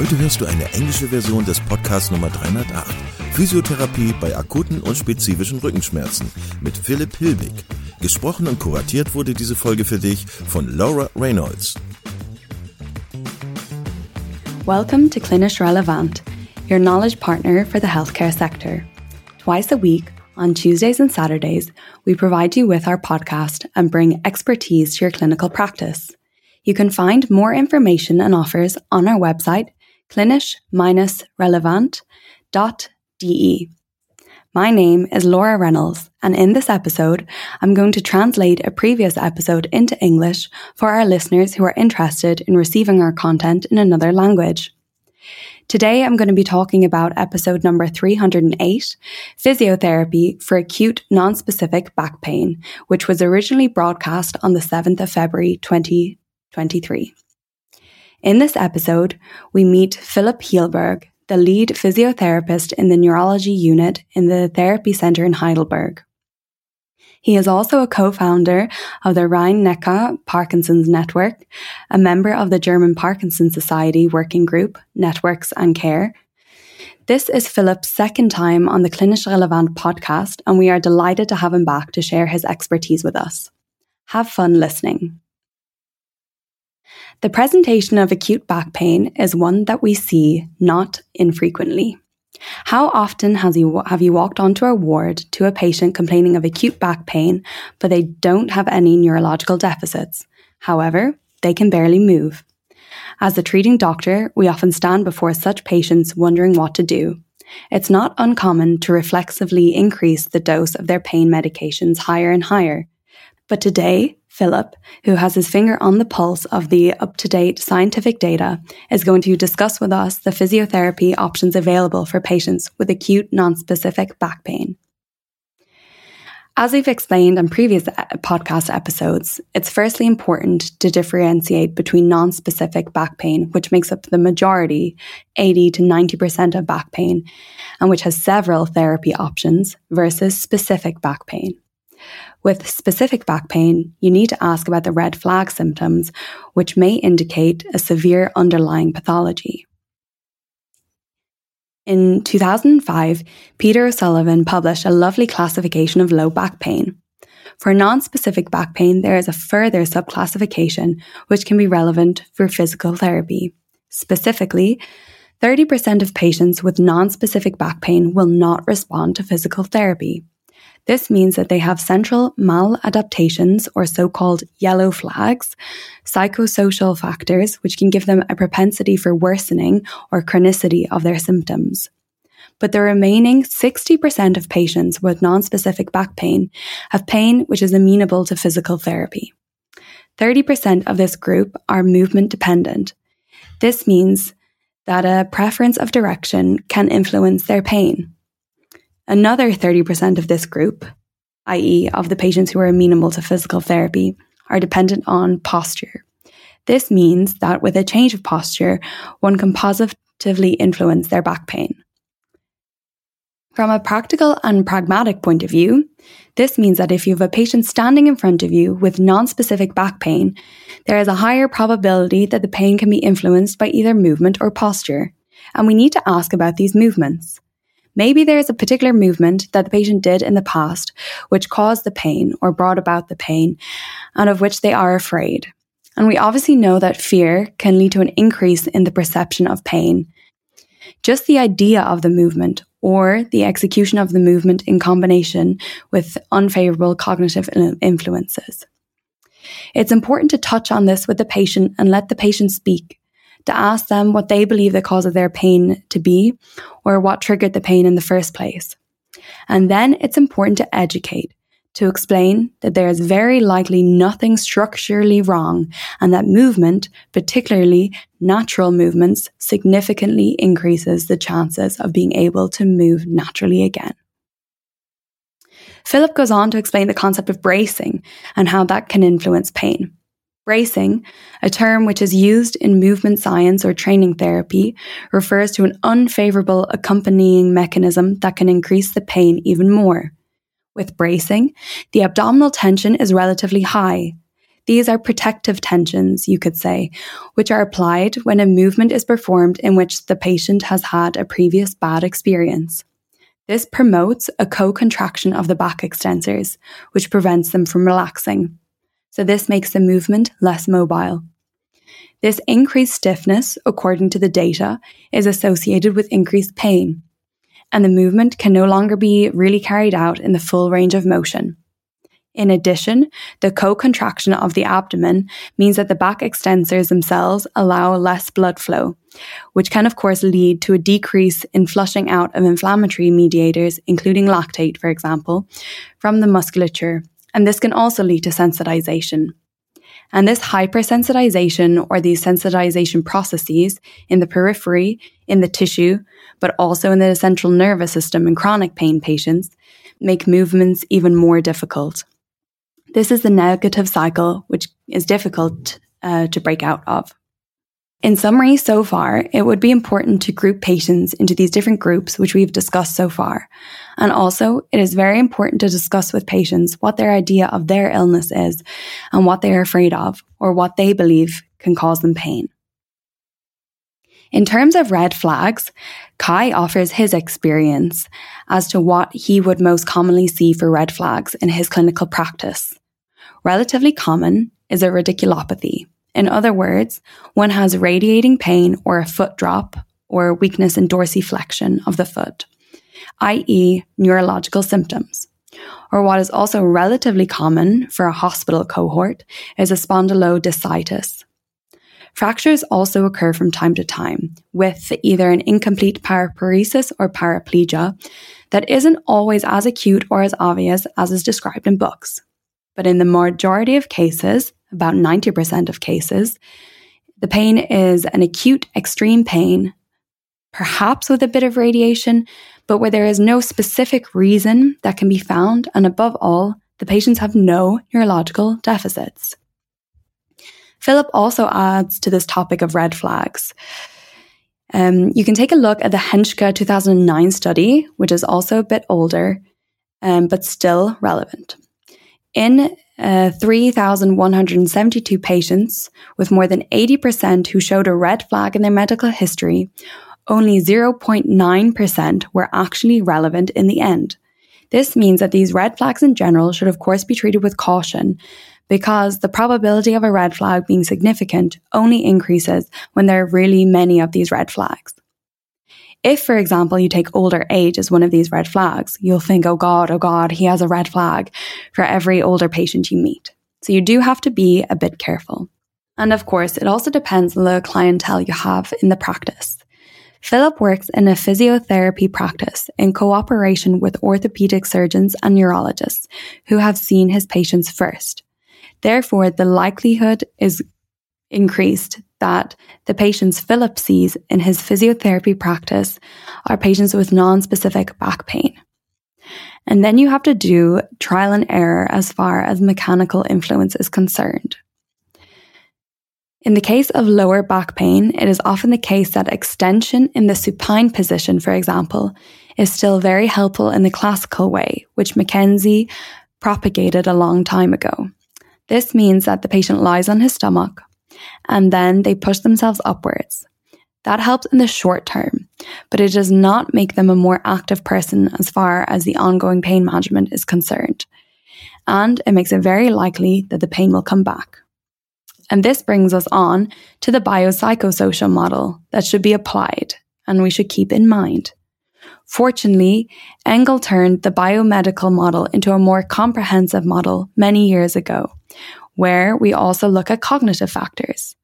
Heute hörst du eine englische Version des Podcasts Nummer 308. Physiotherapie bei akuten und spezifischen Rückenschmerzen mit Philipp Hilbig. Gesprochen und kuratiert wurde diese Folge für dich von Laura Reynolds. Welcome to Clinisch Relevant, your knowledge partner for the healthcare sector. Twice a week, on Tuesdays and Saturdays, we provide you with our podcast and bring expertise to your clinical practice. You can find more information and offers on our website klinisch-relevant.de. My name is Laura Reynolds, and in this episode, I'm going to translate a previous episode into English for our listeners who are interested in receiving our content in another language. Today, I'm going to be talking about episode number 308 Physiotherapy for Acute Non-Specific Back Pain, which was originally broadcast on the 7th of February 2023. In this episode, we meet Philip Hielbig, the lead physiotherapist in the neurology unit in the Therapy Center in Heidelberg. He is also a co-founder of the Rhein-Neckar Parkinson's Network, a member of the German Parkinson Society Working Group, Networks and Care. This is Philip's second time on the Klinisch Relevant podcast, and we are delighted to have him back to share his expertise with us. Have fun listening. The presentation of acute back pain is one that we see not infrequently. How often has you, have you walked onto a ward to a patient complaining of acute back pain, but they don't have any neurological deficits? However, they can barely move. As a treating doctor, we often stand before such patients wondering what to do. It's not uncommon to reflexively increase the dose of their pain medications higher and higher. But today, Philip, who has his finger on the pulse of the up to date scientific data, is going to discuss with us the physiotherapy options available for patients with acute non-specific back pain. As we've explained in previous podcast episodes, it's firstly important to differentiate between non-specific back pain, which makes up the majority, 80 to 90% of back pain, and which has several therapy options, versus specific back pain. With specific back pain, you need to ask about the red flag symptoms, which may indicate a severe underlying pathology. In 2005, Peter O'Sullivan published a lovely classification of low back pain. For non-specific back pain, there is a further subclassification which can be relevant for physical therapy. Specifically, 30% of patients with non-specific back pain will not respond to physical therapy. This means that they have central maladaptations or so-called yellow flags, psychosocial factors, which can give them a propensity for worsening or chronicity of their symptoms. But the remaining 60% of patients with non-specific back pain have pain which is amenable to physical therapy. 30% of this group are movement dependent. This means that a preference of direction can influence their pain. Another 30% of this group, i.e., of the patients who are amenable to physical therapy, are dependent on posture. This means that with a change of posture, one can positively influence their back pain. From a practical and pragmatic point of view, this means that if you have a patient standing in front of you with non-specific back pain, there is a higher probability that the pain can be influenced by either movement or posture. And we need to ask about these movements. Maybe there is a particular movement that the patient did in the past which caused the pain or brought about the pain and of which they are afraid. And we obviously know that fear can lead to an increase in the perception of pain. Just the idea of the movement or the execution of the movement in combination with unfavorable cognitive influences. It's important to touch on this with the patient and let the patient speak to ask them what they believe the cause of their pain to be or what triggered the pain in the first place. And then it's important to educate, to explain that there is very likely nothing structurally wrong and that movement, particularly natural movements, significantly increases the chances of being able to move naturally again. Philip goes on to explain the concept of bracing and how that can influence pain. Bracing, a term which is used in movement science or training therapy, refers to an unfavorable accompanying mechanism that can increase the pain even more. With bracing, the abdominal tension is relatively high. These are protective tensions, you could say, which are applied when a movement is performed in which the patient has had a previous bad experience. This promotes a co contraction of the back extensors, which prevents them from relaxing. So, this makes the movement less mobile. This increased stiffness, according to the data, is associated with increased pain, and the movement can no longer be really carried out in the full range of motion. In addition, the co-contraction of the abdomen means that the back extensors themselves allow less blood flow, which can of course lead to a decrease in flushing out of inflammatory mediators, including lactate, for example, from the musculature. And this can also lead to sensitization. And this hypersensitization or these sensitization processes in the periphery, in the tissue, but also in the central nervous system in chronic pain patients make movements even more difficult. This is the negative cycle, which is difficult uh, to break out of. In summary, so far, it would be important to group patients into these different groups, which we've discussed so far. And also, it is very important to discuss with patients what their idea of their illness is and what they are afraid of or what they believe can cause them pain. In terms of red flags, Kai offers his experience as to what he would most commonly see for red flags in his clinical practice. Relatively common is a radiculopathy. In other words, one has radiating pain or a foot drop or weakness in dorsiflexion of the foot, i.e., neurological symptoms. Or what is also relatively common for a hospital cohort is a spondylodiscitis. Fractures also occur from time to time with either an incomplete paraparesis or paraplegia that isn't always as acute or as obvious as is described in books. But in the majority of cases, about 90% of cases, the pain is an acute extreme pain, perhaps with a bit of radiation, but where there is no specific reason that can be found. And above all, the patients have no neurological deficits. Philip also adds to this topic of red flags. Um, you can take a look at the Henschke 2009 study, which is also a bit older, um, but still relevant. In uh, 3,172 patients, with more than 80% who showed a red flag in their medical history, only 0.9% were actually relevant in the end. This means that these red flags in general should, of course, be treated with caution because the probability of a red flag being significant only increases when there are really many of these red flags. If, for example, you take older age as one of these red flags, you'll think, oh God, oh God, he has a red flag for every older patient you meet. So you do have to be a bit careful. And of course, it also depends on the clientele you have in the practice. Philip works in a physiotherapy practice in cooperation with orthopedic surgeons and neurologists who have seen his patients first. Therefore, the likelihood is increased that the patients Philip sees in his physiotherapy practice are patients with non-specific back pain. And then you have to do trial and error as far as mechanical influence is concerned. In the case of lower back pain, it is often the case that extension in the supine position, for example, is still very helpful in the classical way, which McKenzie propagated a long time ago. This means that the patient lies on his stomach, and then they push themselves upwards. That helps in the short term, but it does not make them a more active person as far as the ongoing pain management is concerned. And it makes it very likely that the pain will come back. And this brings us on to the biopsychosocial model that should be applied and we should keep in mind. Fortunately, Engel turned the biomedical model into a more comprehensive model many years ago, where we also look at cognitive factors.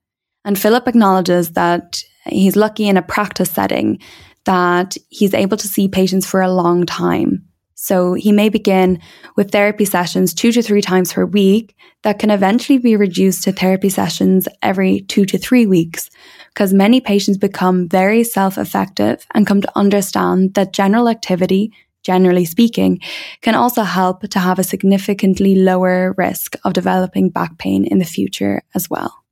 And Philip acknowledges that he's lucky in a practice setting that he's able to see patients for a long time So he may begin with therapy sessions two to three times per week that can eventually be reduced to therapy sessions every two to three weeks because many patients become very self effective and come to understand that general activity, generally speaking, can also help to have a significantly lower risk of developing back pain in the future as well.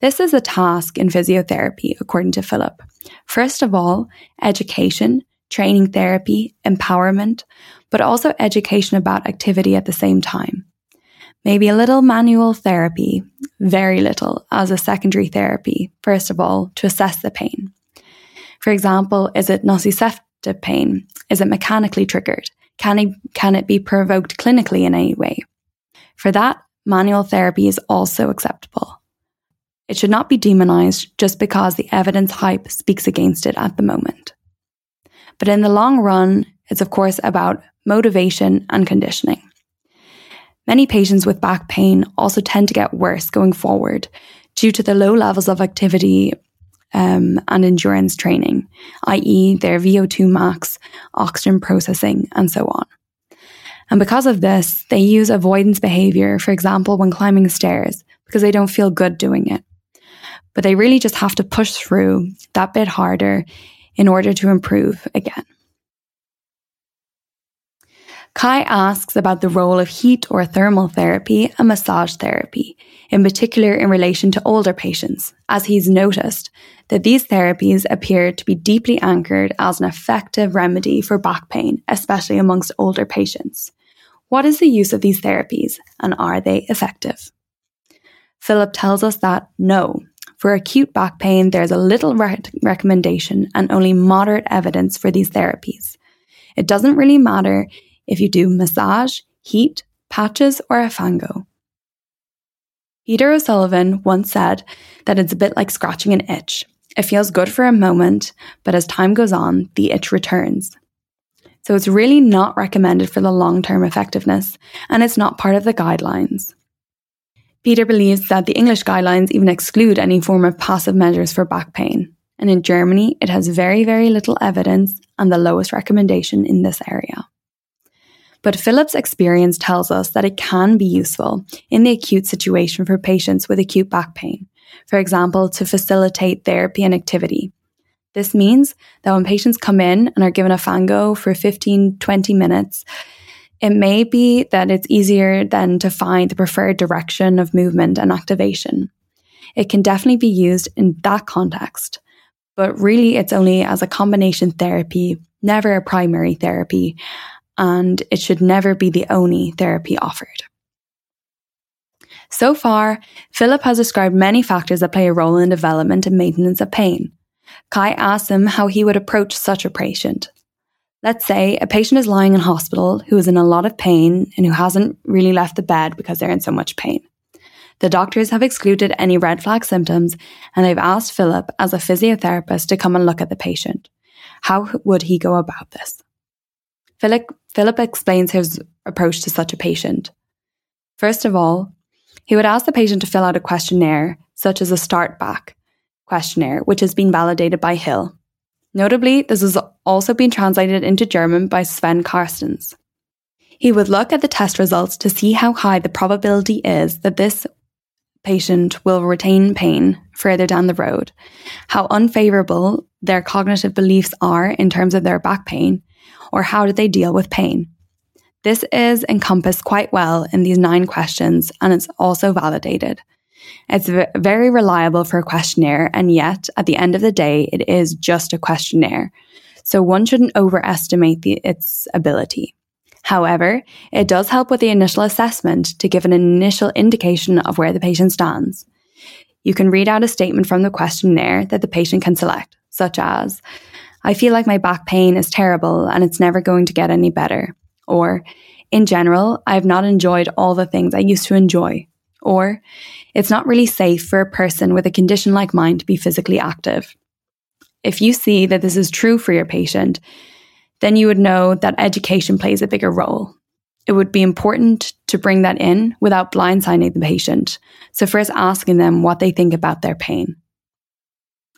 This is a task in physiotherapy, according to Philip. First of all, education training therapy, empowerment, but also education about activity at the same time. Maybe a little manual therapy, very little, as a secondary therapy, first of all, to assess the pain. For example, is it nociceptive pain? Is it mechanically triggered? Can it, can it be provoked clinically in any way? For that, manual therapy is also acceptable. It should not be demonized just because the evidence hype speaks against it at the moment. But in the long run, it's of course about motivation and conditioning. Many patients with back pain also tend to get worse going forward due to the low levels of activity um, and endurance training, i.e., their VO2 max, oxygen processing, and so on. And because of this, they use avoidance behavior, for example, when climbing stairs, because they don't feel good doing it. But they really just have to push through that bit harder in order to improve again. Kai asks about the role of heat or thermal therapy and massage therapy, in particular in relation to older patients, as he's noticed that these therapies appear to be deeply anchored as an effective remedy for back pain, especially amongst older patients. What is the use of these therapies and are they effective? Philip tells us that no, for acute back pain, there's a little re- recommendation and only moderate evidence for these therapies. It doesn't really matter if you do massage, heat, patches, or a fango. Peter O'Sullivan once said that it's a bit like scratching an itch. It feels good for a moment, but as time goes on, the itch returns. So it's really not recommended for the long term effectiveness, and it's not part of the guidelines. Peter believes that the English guidelines even exclude any form of passive measures for back pain. And in Germany, it has very, very little evidence and the lowest recommendation in this area. But Philip's experience tells us that it can be useful in the acute situation for patients with acute back pain, for example, to facilitate therapy and activity. This means that when patients come in and are given a fango for 15, 20 minutes, it may be that it's easier then to find the preferred direction of movement and activation. It can definitely be used in that context, but really it's only as a combination therapy, never a primary therapy, and it should never be the only therapy offered. So far, Philip has described many factors that play a role in development and maintenance of pain. Kai asks him how he would approach such a patient. Let's say a patient is lying in hospital who is in a lot of pain and who hasn't really left the bed because they're in so much pain. The doctors have excluded any red flag symptoms and they've asked Philip as a physiotherapist to come and look at the patient. How would he go about this? Philip, Philip explains his approach to such a patient. First of all, he would ask the patient to fill out a questionnaire, such as a start back questionnaire, which has been validated by Hill. Notably, this has also been translated into German by Sven Karstens. He would look at the test results to see how high the probability is that this patient will retain pain further down the road, how unfavorable their cognitive beliefs are in terms of their back pain, or how do they deal with pain. This is encompassed quite well in these nine questions and it's also validated. It's very reliable for a questionnaire, and yet at the end of the day, it is just a questionnaire. So one shouldn't overestimate the, its ability. However, it does help with the initial assessment to give an initial indication of where the patient stands. You can read out a statement from the questionnaire that the patient can select, such as, I feel like my back pain is terrible and it's never going to get any better. Or, in general, I have not enjoyed all the things I used to enjoy. Or, it's not really safe for a person with a condition like mine to be physically active. If you see that this is true for your patient, then you would know that education plays a bigger role. It would be important to bring that in without blindsiding the patient. So, first asking them what they think about their pain.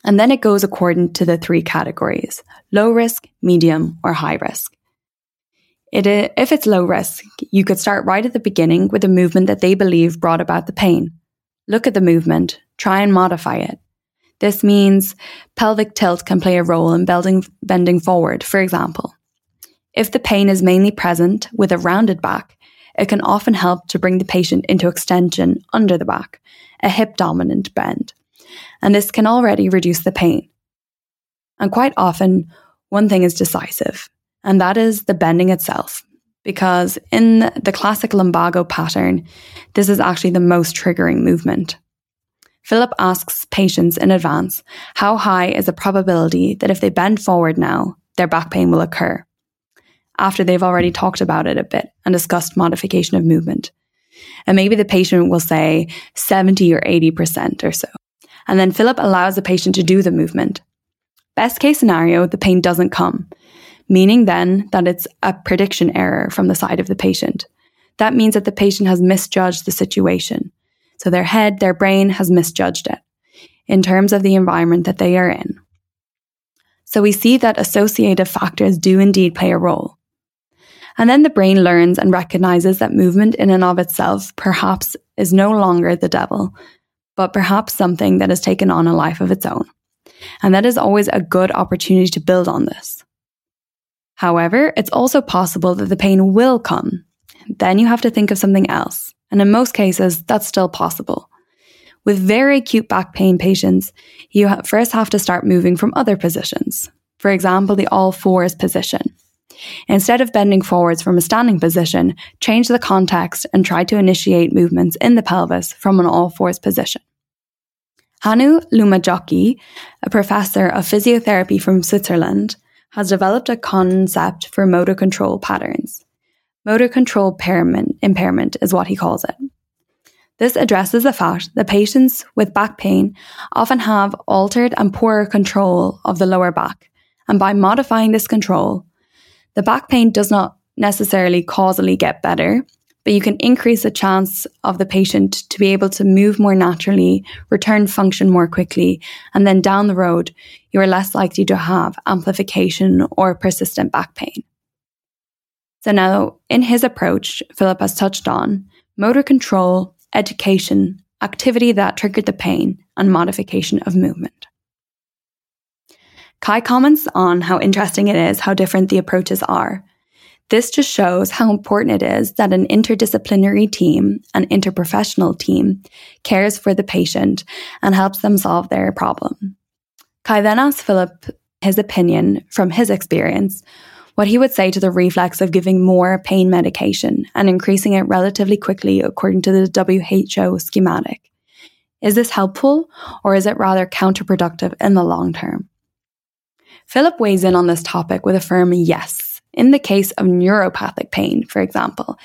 And then it goes according to the three categories low risk, medium, or high risk. It, uh, if it's low risk, you could start right at the beginning with a movement that they believe brought about the pain. Look at the movement, try and modify it. This means pelvic tilt can play a role in bending, bending forward, for example. If the pain is mainly present with a rounded back, it can often help to bring the patient into extension under the back, a hip dominant bend. And this can already reduce the pain. And quite often, one thing is decisive, and that is the bending itself. Because in the classic lumbago pattern, this is actually the most triggering movement. Philip asks patients in advance how high is the probability that if they bend forward now, their back pain will occur after they've already talked about it a bit and discussed modification of movement. And maybe the patient will say 70 or 80% or so. And then Philip allows the patient to do the movement. Best case scenario, the pain doesn't come, meaning then that it's a prediction error from the side of the patient. That means that the patient has misjudged the situation. So their head, their brain has misjudged it in terms of the environment that they are in. So we see that associative factors do indeed play a role. And then the brain learns and recognizes that movement in and of itself perhaps is no longer the devil, but perhaps something that has taken on a life of its own. And that is always a good opportunity to build on this. However, it's also possible that the pain will come. Then you have to think of something else. And in most cases, that's still possible. With very acute back pain patients, you first have to start moving from other positions. For example, the all fours position. Instead of bending forwards from a standing position, change the context and try to initiate movements in the pelvis from an all fours position. Hannu Luomajoki, a professor of physiotherapy from Switzerland, has developed a concept for motor control patterns. Motor control impairment, impairment is what he calls it. This addresses the fact that patients with back pain often have altered and poorer control of the lower back, and by modifying this control, the back pain does not necessarily causally get better, but you can increase the chance of the patient to be able to move more naturally, return function more quickly, and then down the road, you are less likely to have amplification or persistent back pain. So now, in his approach, Philip has touched on motor control, education, activity that triggered the pain, and modification of movement. Kai comments on how interesting it is how different the approaches are. This just shows how important it is that an interdisciplinary team, an interprofessional team, cares for the patient and helps them solve their problem. Kai then asks Philip his opinion from his experience, what he would say to the reflex of giving more pain medication and increasing it relatively quickly according to the WHO schematic. Is this helpful or is it rather counterproductive in the long term? Philip weighs in on this topic with a firm yes. In the case of neuropathic pain, for example,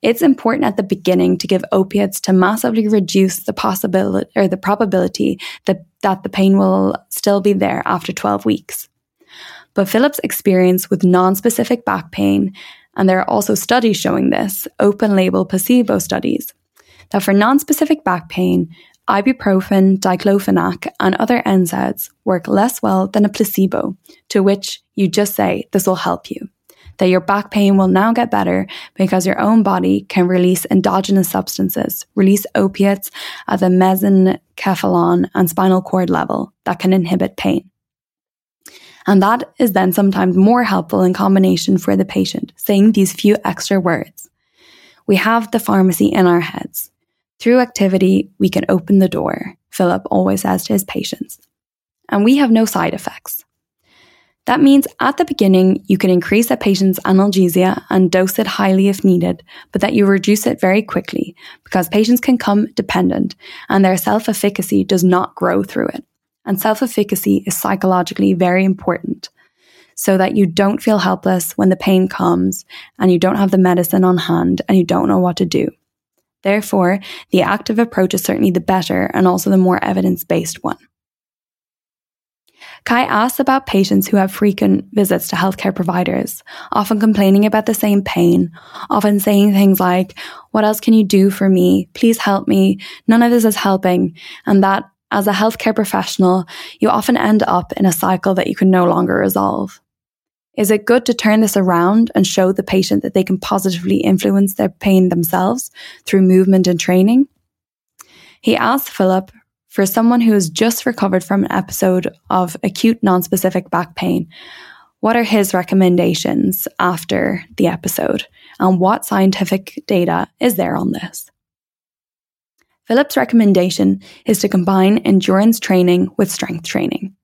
it's important at the beginning to give opiates to massively reduce the possibility or the probability that, that the pain will still be there after 12 weeks. But Philip's experience with non-specific back pain, and there are also studies showing this, open label placebo studies, that for non-specific back pain, ibuprofen, diclofenac, and other NSAIDs work less well than a placebo, to which you just say, This will help you. That your back pain will now get better because your own body can release endogenous substances, release opiates at the mesencephalon and spinal cord level that can inhibit pain. And that is then sometimes more helpful in combination for the patient, saying these few extra words. We have the pharmacy in our heads. Through activity, we can open the door, Philip always says to his patients. And we have no side effects. That means at the beginning, you can increase a patient's analgesia and dose it highly if needed, but that you reduce it very quickly because patients can come dependent and their self efficacy does not grow through it. And self efficacy is psychologically very important so that you don't feel helpless when the pain comes and you don't have the medicine on hand and you don't know what to do. Therefore, the active approach is certainly the better and also the more evidence based one. Kai asks about patients who have frequent visits to healthcare providers, often complaining about the same pain, often saying things like, What else can you do for me? Please help me. None of this is helping. And that as a healthcare professional, you often end up in a cycle that you can no longer resolve. Is it good to turn this around and show the patient that they can positively influence their pain themselves through movement and training? He asked Philip for someone who has just recovered from an episode of acute nonspecific back pain. What are his recommendations after the episode? And what scientific data is there on this? Philip's recommendation is to combine endurance training with strength training.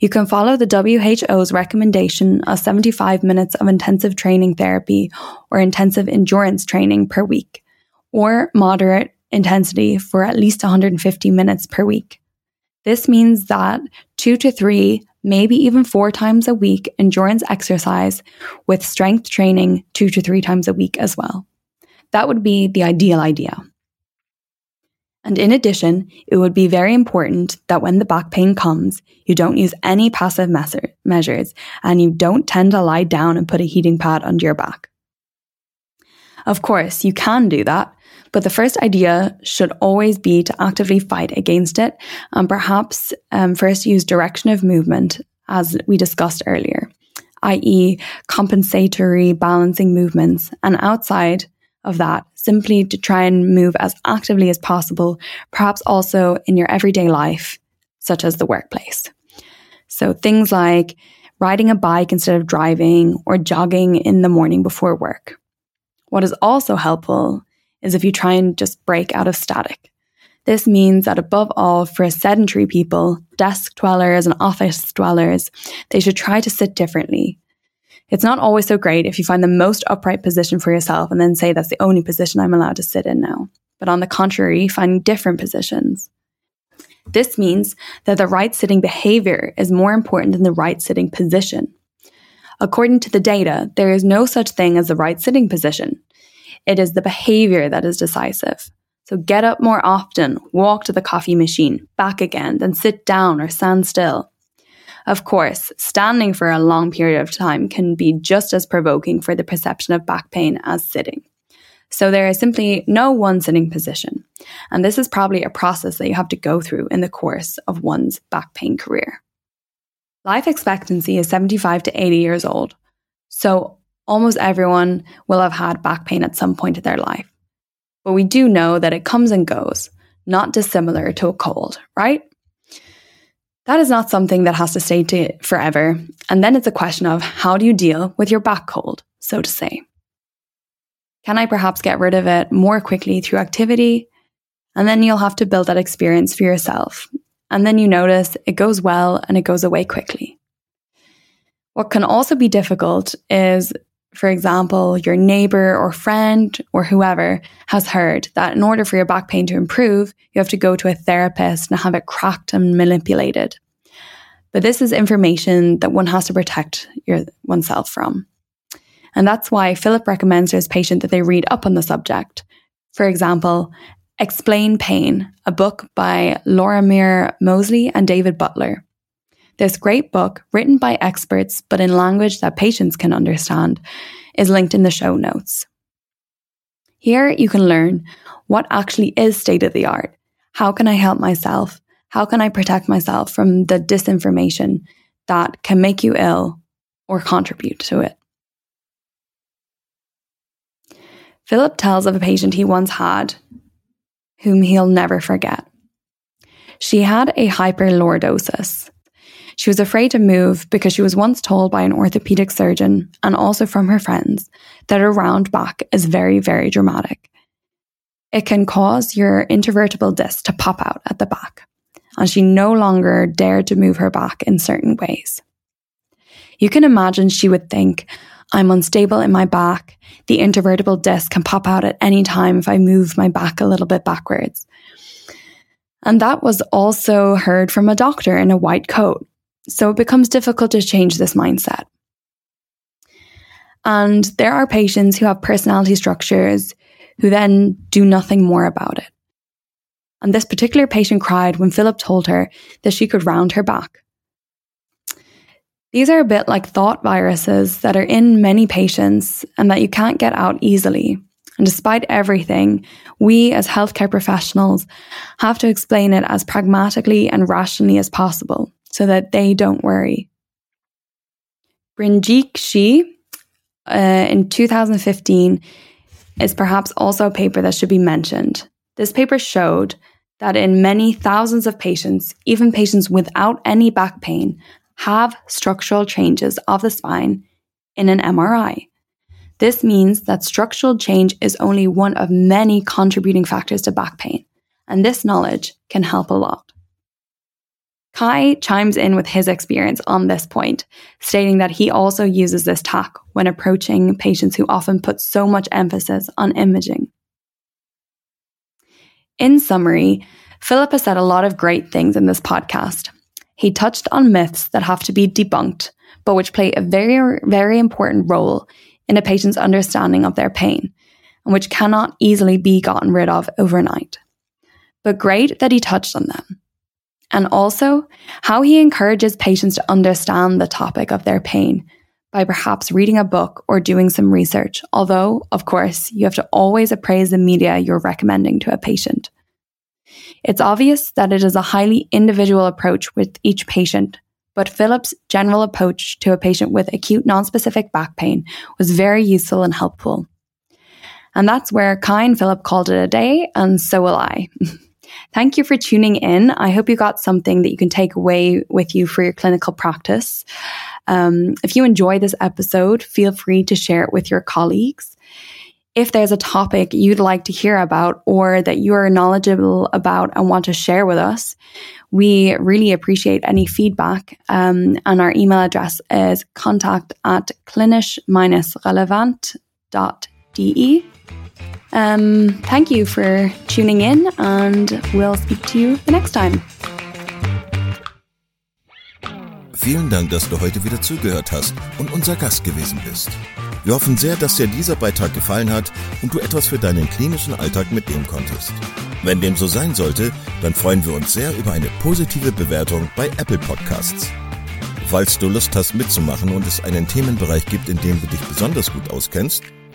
You can follow the WHO's recommendation of 75 minutes of intensive training therapy or intensive endurance training per week, or moderate intensity for at least 150 minutes per week. This means that two to three, maybe even four times a week endurance exercise with strength training two to three times a week as well. That would be the ideal idea. And in addition, it would be very important that when the back pain comes, you don't use any passive measures and you don't tend to lie down and put a heating pad under your back. Of course, you can do that, but the first idea should always be to actively fight against it and perhaps um, first use direction of movement, as we discussed earlier, i.e., compensatory balancing movements, and outside of that, simply to try and move as actively as possible, perhaps also in your everyday life, such as the workplace. So things like riding a bike instead of driving or jogging in the morning before work. What is also helpful is if you try and just break out of static. This means that above all, for sedentary people, desk dwellers and office dwellers, they should try to sit differently, it's not always so great if you find the most upright position for yourself and then say that's the only position I'm allowed to sit in now. But on the contrary, finding different positions. This means that the right sitting behavior is more important than the right sitting position. According to the data, there is no such thing as the right sitting position. It is the behavior that is decisive. So get up more often, walk to the coffee machine, back again, then sit down or stand still. Of course, standing for a long period of time can be just as provoking for the perception of back pain as sitting. So there is simply no one sitting position. And this is probably a process that you have to go through in the course of one's back pain career. Life expectancy is 75 to 80 years old. So almost everyone will have had back pain at some point in their life. But we do know that it comes and goes, not dissimilar to a cold, right? That is not something that has to stay to forever. And then it's a question of how do you deal with your back cold, so to say? Can I perhaps get rid of it more quickly through activity? And then you'll have to build that experience for yourself. And then you notice it goes well and it goes away quickly. What can also be difficult is, for example, your neighbor or friend or whoever has heard that in order for your back pain to improve, you have to go to a therapist and have it cracked and manipulated. But this is information that one has to protect your, oneself from. And that's why Philip recommends to his patient that they read up on the subject. For example, Explain Pain, a book by Laura Lorimer Moseley and David Butler. This great book, written by experts but in language that patients can understand, is linked in the show notes. Here you can learn what actually is state of the art. How can I help myself? How can I protect myself from the disinformation that can make you ill or contribute to it? Philip tells of a patient he once had whom he'll never forget. She had a hyperlordosis. She was afraid to move because she was once told by an orthopedic surgeon and also from her friends that a round back is very, very dramatic. It can cause your intervertebral disc to pop out at the back and she no longer dared to move her back in certain ways. You can imagine she would think, I'm unstable in my back. The intervertebral disc can pop out at any time if I move my back a little bit backwards. And that was also heard from a doctor in a white coat. So it becomes difficult to change this mindset. And there are patients who have personality structures who then do nothing more about it. And this particular patient cried when Philip told her that she could round her back. These are a bit like thought viruses that are in many patients and that you can't get out easily. And despite everything, we as healthcare professionals have to explain it as pragmatically and rationally as possible so that they don't worry. Brinjikji uh, in 2015 is perhaps also a paper that should be mentioned. This paper showed that in many thousands of patients, even patients without any back pain, have structural changes of the spine in an MRI. This means that structural change is only one of many contributing factors to back pain, and this knowledge can help a lot. Kai chimes in with his experience on this point, stating that he also uses this tack when approaching patients who often put so much emphasis on imaging. In summary, Philip has said a lot of great things in this podcast. He touched on myths that have to be debunked, but which play a very, very important role in a patient's understanding of their pain, and which cannot easily be gotten rid of overnight. But great that he touched on them and also how he encourages patients to understand the topic of their pain by perhaps reading a book or doing some research. Although, of course, you have to always appraise the media you're recommending to a patient. It's obvious that it is a highly individual approach with each patient, but Philip's general approach to a patient with acute nonspecific back pain was very useful and helpful. And that's where Kai and Philip called it a day, and so will I. Thank you for tuning in. I hope you got something that you can take away with you for your clinical practice. Um, if you enjoy this episode, feel free to share it with your colleagues. If there's a topic you'd like to hear about or that you are knowledgeable about and want to share with us, we really appreciate any feedback. Um, and our email address is contact at klinisch-relevant.de. Um, thank you for tuning in, and we'll speak to you the next time. Vielen Dank, dass du heute wieder zugehört hast und unser Gast gewesen bist. Wir hoffen sehr, dass dir dieser Beitrag gefallen hat und du etwas für deinen klinischen Alltag mitnehmen konntest. Wenn dem so sein sollte, dann freuen wir uns sehr über eine positive Bewertung bei Apple Podcasts. Falls du Lust hast mitzumachen und es einen Themenbereich gibt, in dem du dich besonders gut auskennst,